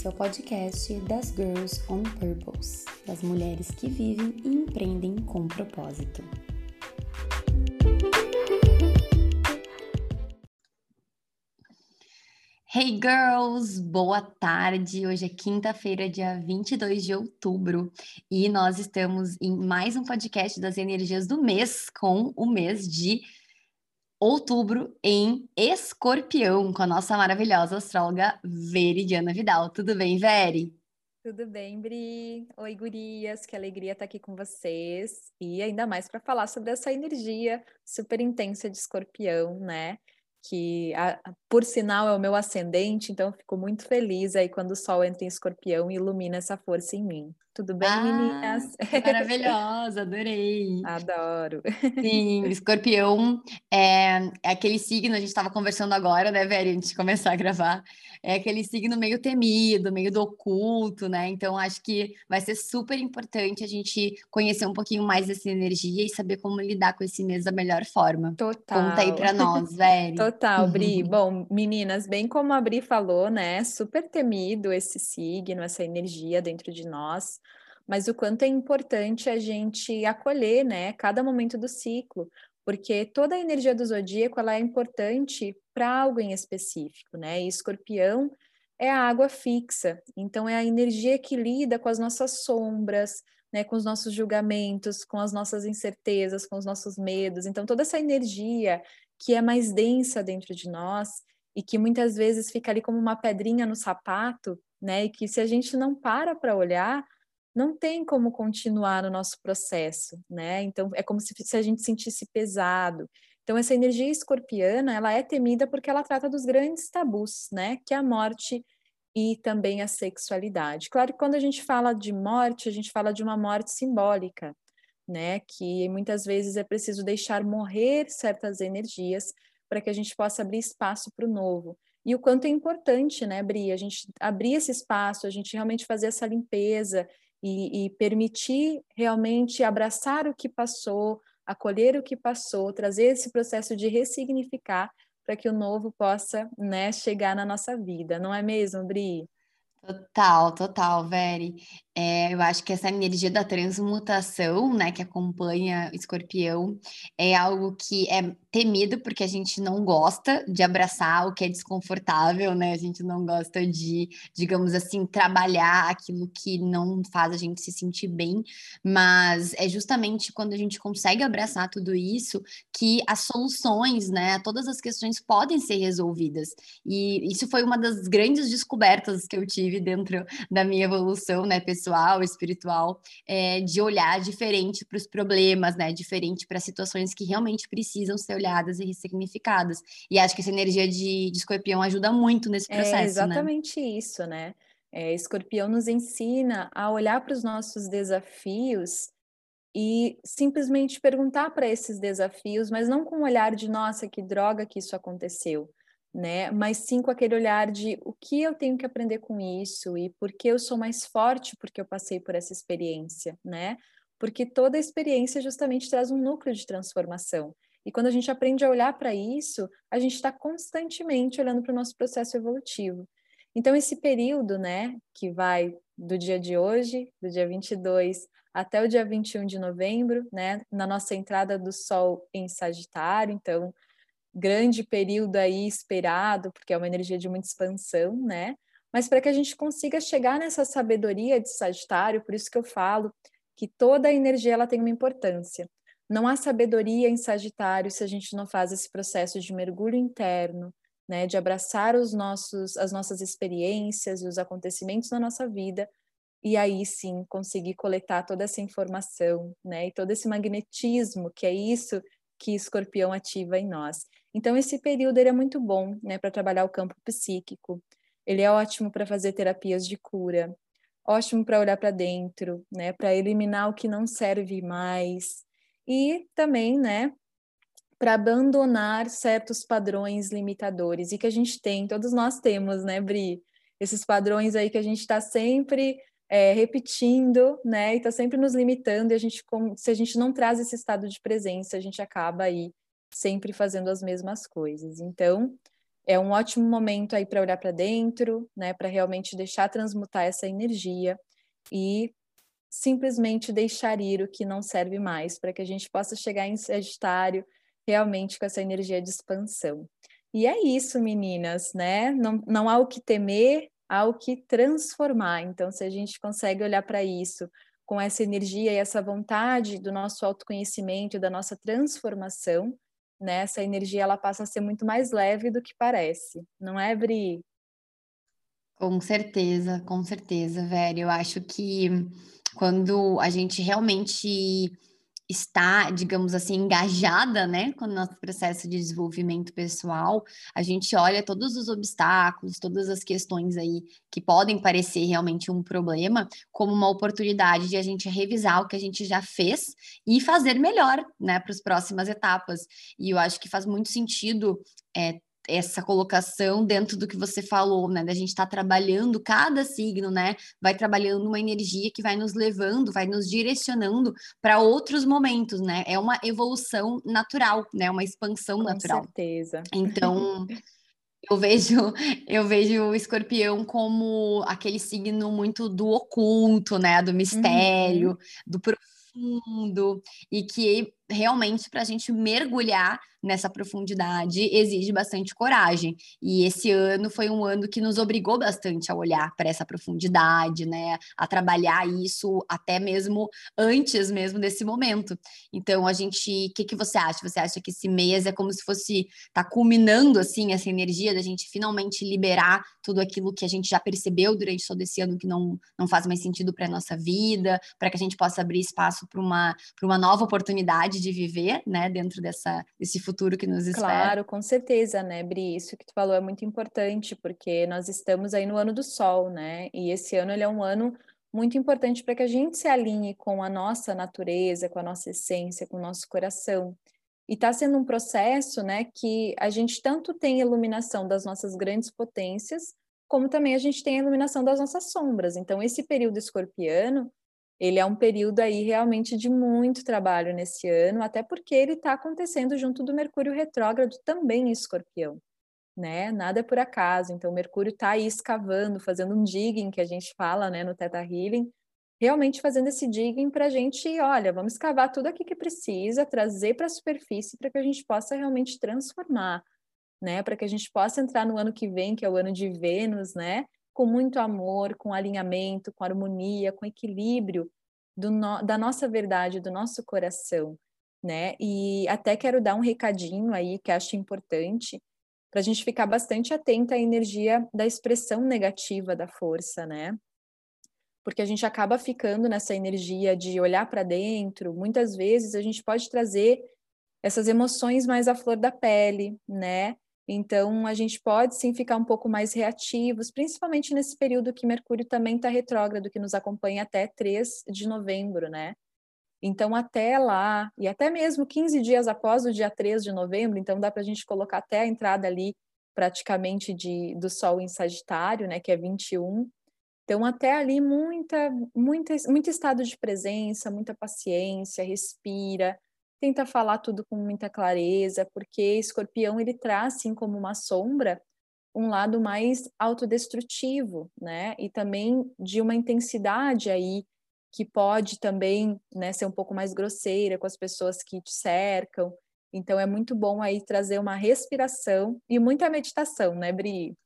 Esse é o podcast das Girls on Purpose, das mulheres que vivem e empreendem com propósito. Hey girls, boa tarde. Hoje é quinta-feira, dia 22 de outubro, e nós estamos em mais um podcast das energias do mês com o mês de outubro em Escorpião, com a nossa maravilhosa astróloga Veridiana Vidal. Tudo bem, Veri? Tudo bem, Bri? Oi, gurias, que alegria estar aqui com vocês. E ainda mais para falar sobre essa energia super intensa de escorpião, né? que a, por sinal é o meu ascendente, então fico muito feliz aí quando o sol entra em escorpião e ilumina essa força em mim. Tudo bem, ah, meninas? Maravilhosa, adorei. Adoro. Sim, escorpião é, é aquele signo, a gente estava conversando agora, né, Velho, antes de começar a gravar, é aquele signo meio temido, meio do oculto, né? Então acho que vai ser super importante a gente conhecer um pouquinho mais dessa energia e saber como lidar com esse mês da melhor forma. Total. Conta aí para nós, Velho. Total, Bri. Bom, meninas, bem como a Bri falou, né? Super temido esse signo, essa energia dentro de nós mas o quanto é importante a gente acolher, né, cada momento do ciclo, porque toda a energia do zodíaco ela é importante para algo em específico, né? E escorpião é a água fixa, então é a energia que lida com as nossas sombras, né, com os nossos julgamentos, com as nossas incertezas, com os nossos medos. Então toda essa energia que é mais densa dentro de nós e que muitas vezes fica ali como uma pedrinha no sapato, né? E que se a gente não para para olhar, não tem como continuar no nosso processo, né? Então é como se, se a gente sentisse pesado. Então essa energia escorpiana, ela é temida porque ela trata dos grandes tabus, né? Que é a morte e também a sexualidade. Claro que quando a gente fala de morte, a gente fala de uma morte simbólica, né? Que muitas vezes é preciso deixar morrer certas energias para que a gente possa abrir espaço para o novo. E o quanto é importante, né, Bri, a gente abrir esse espaço, a gente realmente fazer essa limpeza e, e permitir realmente abraçar o que passou, acolher o que passou, trazer esse processo de ressignificar para que o novo possa né, chegar na nossa vida, não é mesmo, Bri? Total, total, Veri. É, eu acho que essa energia da transmutação, né, que acompanha Escorpião, é algo que é temido porque a gente não gosta de abraçar o que é desconfortável, né? A gente não gosta de, digamos assim, trabalhar aquilo que não faz a gente se sentir bem, mas é justamente quando a gente consegue abraçar tudo isso que as soluções, né, todas as questões podem ser resolvidas. E isso foi uma das grandes descobertas que eu tive dentro da minha evolução, né, pessoal espiritual, é, de olhar diferente para os problemas, né? Diferente para situações que realmente precisam ser olhadas e ressignificadas. E acho que essa energia de, de escorpião ajuda muito nesse é processo. É exatamente né? isso, né? É, escorpião nos ensina a olhar para os nossos desafios e simplesmente perguntar para esses desafios, mas não com o olhar de nossa, que droga que isso aconteceu, né? Mas sim com aquele olhar de o que eu tenho que aprender com isso e por que eu sou mais forte porque eu passei por essa experiência, né? Porque toda experiência justamente traz um núcleo de transformação. E quando a gente aprende a olhar para isso, a gente está constantemente olhando para o nosso processo evolutivo. Então, esse período, né, que vai do dia de hoje, do dia 22 até o dia 21 de novembro, né, na nossa entrada do Sol em Sagitário, então grande período aí esperado, porque é uma energia de muita expansão, né? Mas para que a gente consiga chegar nessa sabedoria de Sagitário, por isso que eu falo que toda a energia ela tem uma importância. Não há sabedoria em Sagitário se a gente não faz esse processo de mergulho interno, né, de abraçar os nossos, as nossas experiências e os acontecimentos na nossa vida e aí sim conseguir coletar toda essa informação, né, e todo esse magnetismo que é isso que Escorpião ativa em nós. Então, esse período ele é muito bom né, para trabalhar o campo psíquico. Ele é ótimo para fazer terapias de cura, ótimo para olhar para dentro, né, para eliminar o que não serve mais e também, né, para abandonar certos padrões limitadores e que a gente tem, todos nós temos, né, Bri? Esses padrões aí que a gente está sempre é, repetindo, né, e está sempre nos limitando. E a gente, se a gente não traz esse estado de presença, a gente acaba aí sempre fazendo as mesmas coisas. Então, é um ótimo momento aí para olhar para dentro, né, para realmente deixar transmutar essa energia e simplesmente deixar ir o que não serve mais, para que a gente possa chegar em Sagitário realmente com essa energia de expansão. E é isso, meninas, né? Não, não há o que temer, há o que transformar. Então, se a gente consegue olhar para isso com essa energia e essa vontade do nosso autoconhecimento, da nossa transformação, né? Essa energia ela passa a ser muito mais leve do que parece, não é, Bri? Com certeza, com certeza, velho. Eu acho que quando a gente realmente está, digamos assim, engajada, né, com o nosso processo de desenvolvimento pessoal, a gente olha todos os obstáculos, todas as questões aí que podem parecer realmente um problema, como uma oportunidade de a gente revisar o que a gente já fez e fazer melhor, né, para as próximas etapas. E eu acho que faz muito sentido é, essa colocação dentro do que você falou, né? Da gente estar tá trabalhando cada signo, né? Vai trabalhando uma energia que vai nos levando, vai nos direcionando para outros momentos, né? É uma evolução natural, né? Uma expansão Com natural. Com certeza. Então, eu vejo, eu vejo o escorpião como aquele signo muito do oculto, né? Do mistério, uhum. do profundo, e que realmente para a gente mergulhar nessa profundidade exige bastante coragem. E esse ano foi um ano que nos obrigou bastante a olhar para essa profundidade, né? A trabalhar isso até mesmo antes mesmo desse momento. Então, a gente, o que, que você acha? Você acha que esse mês é como se fosse tá culminando assim essa energia da gente finalmente liberar tudo aquilo que a gente já percebeu durante todo esse ano que não, não faz mais sentido para nossa vida, para que a gente possa abrir espaço para uma, uma nova oportunidade de viver, né, dentro dessa, desse futuro que nos espera. Claro, com certeza, né, Bri? Isso que tu falou é muito importante, porque nós estamos aí no ano do sol, né? E esse ano ele é um ano muito importante para que a gente se alinhe com a nossa natureza, com a nossa essência, com o nosso coração. E está sendo um processo, né, que a gente tanto tem iluminação das nossas grandes potências, como também a gente tem a iluminação das nossas sombras. Então, esse período escorpiano, ele é um período aí realmente de muito trabalho nesse ano, até porque ele está acontecendo junto do Mercúrio retrógrado também em Escorpião, né? Nada é por acaso. Então, Mercúrio está aí escavando, fazendo um digging que a gente fala, né, no Theta Healing, realmente fazendo esse digging para a gente, olha, vamos escavar tudo aqui que precisa, trazer para a superfície para que a gente possa realmente transformar, né? Para que a gente possa entrar no ano que vem, que é o ano de Vênus, né? Com muito amor, com alinhamento, com harmonia, com equilíbrio no, da nossa verdade, do nosso coração, né? E até quero dar um recadinho aí que acho importante para a gente ficar bastante atenta à energia da expressão negativa da força, né? Porque a gente acaba ficando nessa energia de olhar para dentro. Muitas vezes a gente pode trazer essas emoções mais à flor da pele, né? Então, a gente pode sim ficar um pouco mais reativos, principalmente nesse período que Mercúrio também está retrógrado, que nos acompanha até 3 de novembro, né? Então, até lá, e até mesmo 15 dias após o dia 3 de novembro, então dá para a gente colocar até a entrada ali praticamente de, do Sol em Sagitário, né, que é 21. Então, até ali, muita, muita, muito estado de presença, muita paciência, respira, tenta falar tudo com muita clareza, porque escorpião ele traz, assim como uma sombra, um lado mais autodestrutivo, né? E também de uma intensidade aí que pode também né, ser um pouco mais grosseira com as pessoas que te cercam. Então é muito bom aí trazer uma respiração e muita meditação, né, Bri?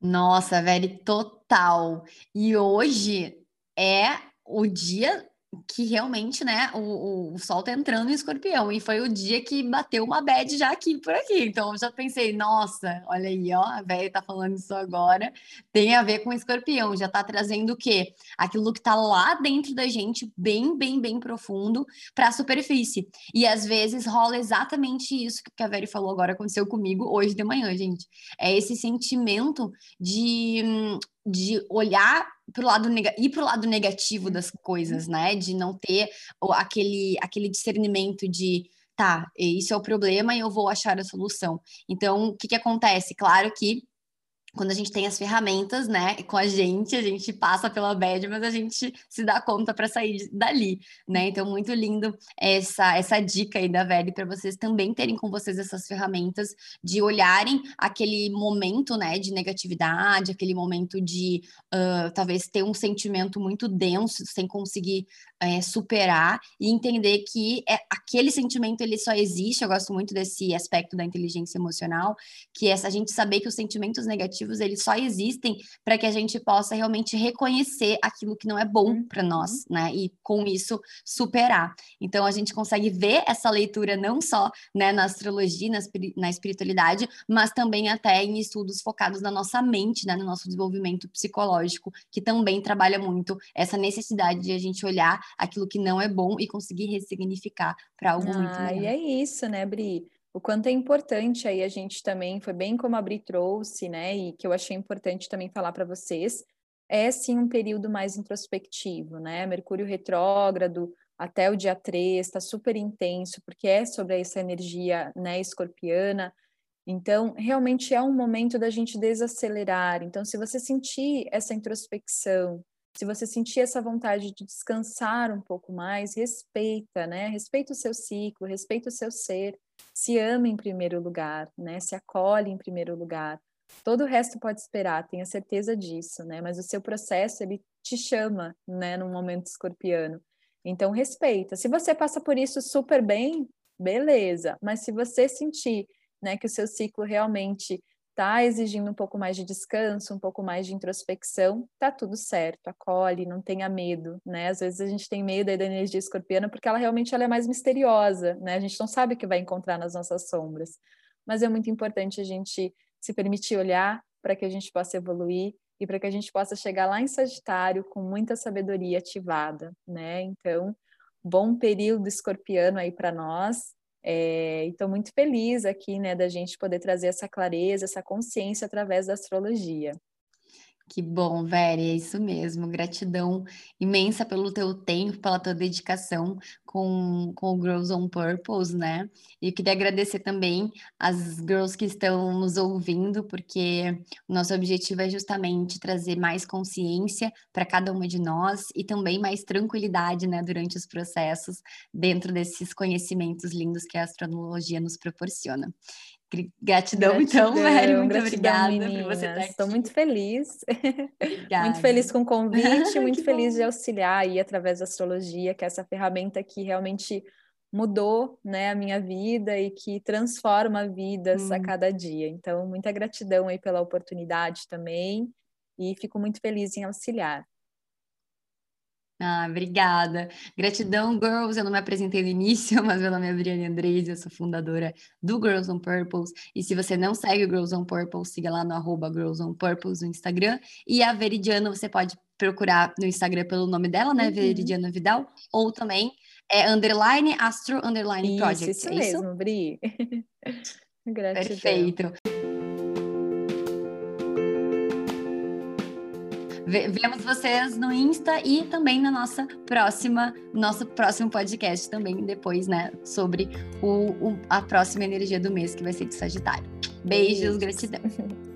Nossa, velho, total. E hoje é o dia que realmente, né, o, o, sol tá entrando em escorpião, e foi o dia que bateu uma bad já aqui por aqui. Então eu já pensei, nossa, olha aí, ó, a velha tá falando isso agora, tem a ver com escorpião, já tá trazendo o quê? Aquilo que tá lá dentro da gente, bem, bem, bem profundo, para a superfície. E às vezes rola exatamente isso que a Veri falou agora, aconteceu comigo hoje de manhã, gente. É esse sentimento de hum, de olhar pro lado ir para o lado negativo das coisas, né? De não ter aquele, aquele discernimento de tá, isso é o problema e eu vou achar a solução. Então, o que, que acontece? Claro que quando a gente tem as ferramentas, né, com a gente, a gente passa pela bad, mas a gente se dá conta para sair dali, né? Então, muito lindo essa, essa dica aí da Veri para vocês também terem com vocês essas ferramentas de olharem aquele momento, né, de negatividade, aquele momento de uh, talvez ter um sentimento muito denso sem conseguir é, superar e entender que é, aquele sentimento ele só existe. Eu gosto muito desse aspecto da inteligência emocional, que é a gente saber que os sentimentos negativos eles só existem para que a gente possa realmente reconhecer aquilo que não é bom para uhum. nós, né? E com isso superar. Então a gente consegue ver essa leitura não só né, na astrologia, na, na espiritualidade, mas também até em estudos focados na nossa mente, né, no nosso desenvolvimento psicológico, que também trabalha muito essa necessidade de a gente olhar aquilo que não é bom e conseguir ressignificar para algo ah, muito melhor. E é isso, né, Bri? O quanto é importante aí a gente também, foi bem como a Bri trouxe, né, e que eu achei importante também falar para vocês, é sim um período mais introspectivo, né? Mercúrio retrógrado até o dia 3 está super intenso, porque é sobre essa energia, né, escorpiana. Então, realmente é um momento da gente desacelerar. Então, se você sentir essa introspecção, se você sentir essa vontade de descansar um pouco mais, respeita, né? Respeita o seu ciclo, respeita o seu ser, se ama em primeiro lugar, né? Se acolhe em primeiro lugar. Todo o resto pode esperar, tenha certeza disso, né? Mas o seu processo ele te chama, né, num momento escorpiano. Então respeita. Se você passa por isso super bem, beleza. Mas se você sentir, né, que o seu ciclo realmente está exigindo um pouco mais de descanso, um pouco mais de introspecção, tá tudo certo, acolhe, não tenha medo, né? Às vezes a gente tem medo aí da energia escorpiana porque ela realmente ela é mais misteriosa, né? A gente não sabe o que vai encontrar nas nossas sombras. Mas é muito importante a gente se permitir olhar para que a gente possa evoluir e para que a gente possa chegar lá em Sagitário com muita sabedoria ativada, né? Então, bom período escorpiano aí para nós, é, estou muito feliz aqui, né, da gente poder trazer essa clareza, essa consciência através da astrologia. Que bom, Veri, é isso mesmo. Gratidão imensa pelo teu tempo, pela tua dedicação com, com o Girls on Purpose, né? E queria agradecer também as girls que estão nos ouvindo, porque o nosso objetivo é justamente trazer mais consciência para cada uma de nós e também mais tranquilidade, né, durante os processos, dentro desses conhecimentos lindos que a astrologia nos proporciona. Gratidão, então, Mary. Muito obrigada meninas. por você estar aqui. Estou muito feliz. muito feliz com o convite, muito feliz bom. de auxiliar aí através da astrologia, que é essa ferramenta que realmente mudou né, a minha vida e que transforma vidas hum. a cada dia. Então, muita gratidão aí pela oportunidade também e fico muito feliz em auxiliar. Ah, obrigada. Gratidão, Girls. Eu não me apresentei no início, mas meu nome é Adriane Andres, eu sou fundadora do Girls on Purpose. E se você não segue o Girls on Purpose, siga lá no arroba Girls on Purpose no Instagram. E a Veridiana, você pode procurar no Instagram pelo nome dela, né? Uhum. Veridiana Vidal, ou também é underline astro underline project. Isso, isso é mesmo, isso? Bri. Gratidão. Perfeito. Vemos vocês no Insta e também na nossa próxima, nosso próximo podcast também depois, né, sobre o, o a próxima energia do mês que vai ser de Sagitário. Beijos, Beijos. gratidão.